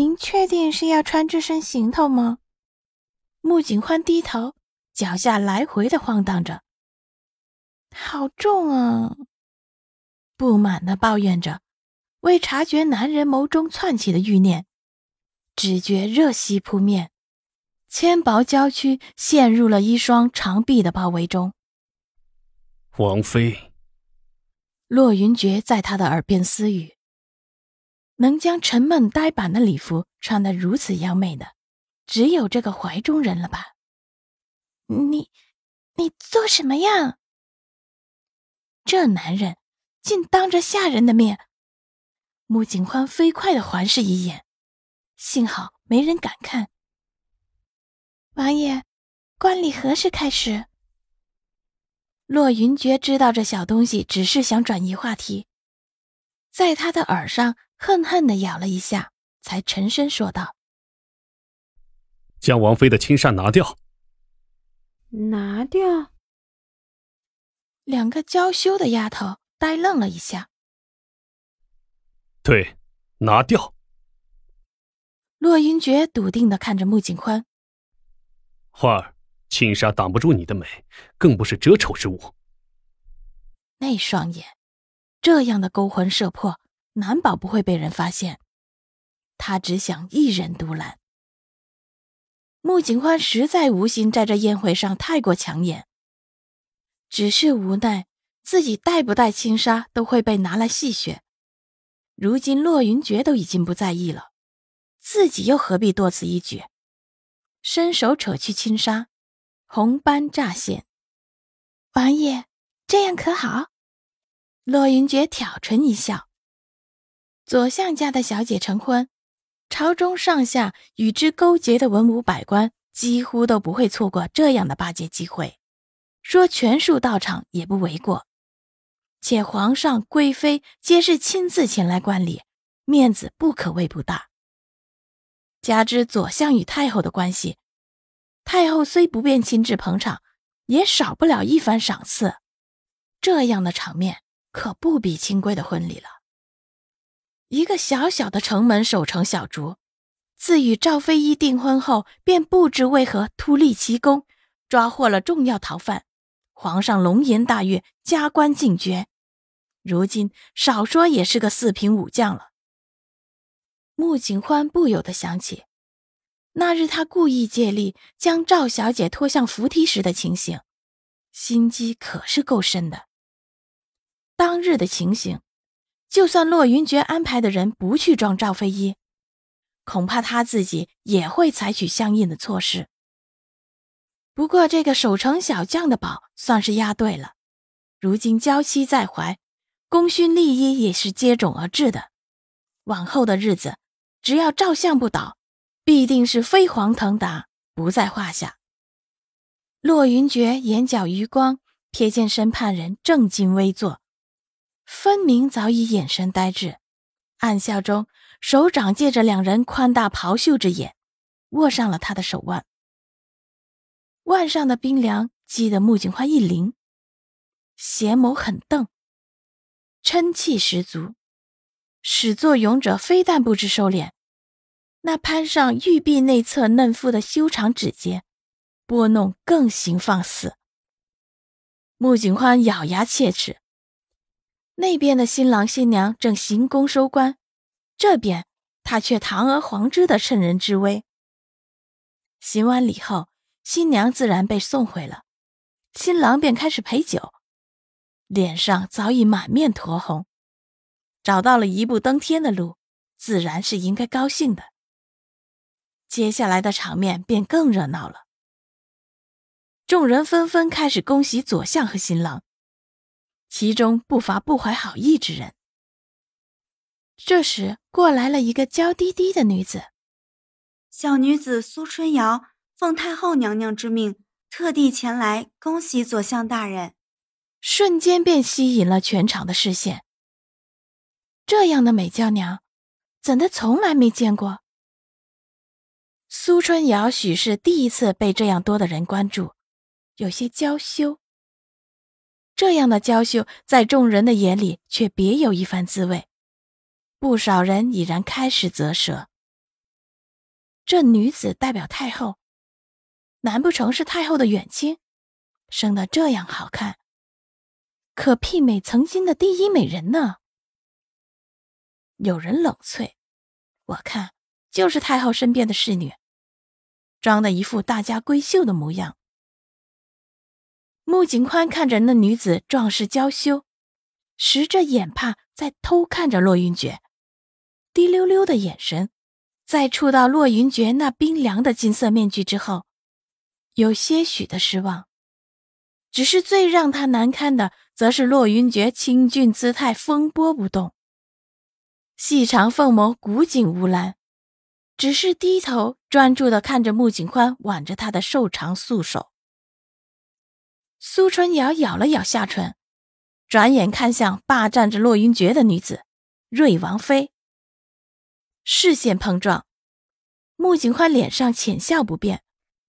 您确定是要穿这身行头吗？穆景欢低头，脚下来回的晃荡着，好重啊！不满的抱怨着，未察觉男人眸中窜起的欲念，只觉热息扑面，纤薄娇躯陷入了一双长臂的包围中。王妃，洛云珏在他的耳边私语。能将沉闷呆板的礼服穿得如此妖媚的，只有这个怀中人了吧？你，你做什么呀？这男人竟当着下人的面！穆景欢飞快的环视一眼，幸好没人敢看。王爷，观礼何时开始？洛云珏知道这小东西只是想转移话题，在他的耳上。恨恨的咬了一下，才沉声说道：“将王妃的青纱拿掉。”拿掉。两个娇羞的丫头呆愣了一下。对，拿掉。洛云珏笃定的看着穆景欢：“花儿，青纱挡不住你的美，更不是遮丑之物。那双眼，这样的勾魂摄魄。”难保不会被人发现，他只想一人独揽。穆景欢实在无心在这宴会上太过抢眼，只是无奈自己带不带轻纱都会被拿来戏谑。如今洛云珏都已经不在意了，自己又何必多此一举？伸手扯去轻纱，红斑乍现。王爷，这样可好？洛云珏挑唇一笑。左相家的小姐成婚，朝中上下与之勾结的文武百官几乎都不会错过这样的巴结机会，说全数到场也不为过。且皇上、贵妃皆是亲自前来观礼，面子不可谓不大。加之左相与太后的关系，太后虽不便亲自捧场，也少不了一番赏赐。这样的场面可不比清规的婚礼了。一个小小的城门守城小卒，自与赵飞一订婚后，便不知为何突立奇功，抓获了重要逃犯，皇上龙颜大悦，加官进爵。如今少说也是个四品武将了。穆景欢不由得想起，那日他故意借力将赵小姐拖向扶梯时的情形，心机可是够深的。当日的情形。就算洛云珏安排的人不去撞赵飞一，恐怕他自己也会采取相应的措施。不过这个守城小将的宝算是押对了，如今娇妻在怀，功勋利益也是接踵而至的。往后的日子，只要赵相不倒，必定是飞黄腾达，不在话下。洛云珏眼角余光瞥见审判人正襟危坐。分明早已眼神呆滞，暗笑中，手掌借着两人宽大袍袖之眼，握上了他的手腕。腕上的冰凉激得穆景欢一凛，邪眸狠瞪，嗔气十足。始作俑者非但不知收敛，那攀上玉臂内侧嫩肤的修长指节，拨弄更行放肆。穆景欢咬牙切齿。那边的新郎新娘正行宫收官，这边他却堂而皇之的趁人之危。行完礼后，新娘自然被送回了，新郎便开始陪酒，脸上早已满面酡红，找到了一步登天的路，自然是应该高兴的。接下来的场面便更热闹了，众人纷纷开始恭喜左相和新郎。其中不乏不怀好意之人。这时，过来了一个娇滴滴的女子，小女子苏春瑶奉太后娘娘之命，特地前来恭喜左相大人。瞬间便吸引了全场的视线。这样的美娇娘，怎的从来没见过？苏春瑶许是第一次被这样多的人关注，有些娇羞。这样的娇羞，在众人的眼里却别有一番滋味。不少人已然开始啧舌。这女子代表太后，难不成是太后的远亲？生得这样好看，可媲美曾经的第一美人呢？有人冷萃：“我看就是太后身边的侍女，装的一副大家闺秀的模样。”穆景宽看着那女子壮士娇羞，拾着眼帕在偷看着洛云珏。滴溜溜的眼神，在触到洛云珏那冰凉的金色面具之后，有些许的失望。只是最让他难堪的，则是洛云珏清俊姿态风波不动，细长凤眸古井无澜，只是低头专注的看着穆景宽挽着他的瘦长素手。苏春瑶咬了咬下唇，转眼看向霸占着洛云珏的女子瑞王妃。视线碰撞，穆景欢脸上浅笑不变，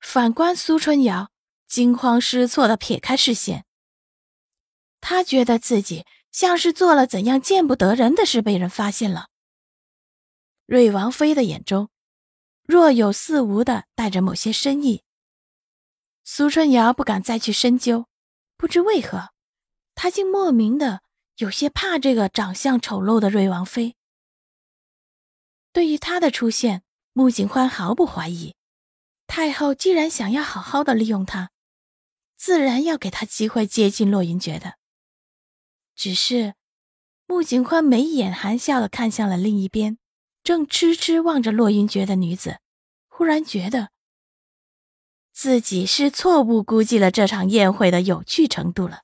反观苏春瑶，惊慌失措的撇开视线。他觉得自己像是做了怎样见不得人的事，被人发现了。瑞王妃的眼中若有似无的带着某些深意。苏春瑶不敢再去深究，不知为何，她竟莫名的有些怕这个长相丑陋的瑞王妃。对于他的出现，穆景欢毫不怀疑。太后既然想要好好的利用他，自然要给他机会接近洛云珏的。只是，穆景欢眉眼含笑的看向了另一边，正痴痴望着洛云珏的女子，忽然觉得自己是错误估计了这场宴会的有趣程度了。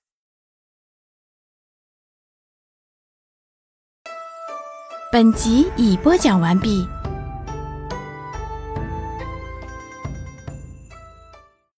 本集已播讲完毕。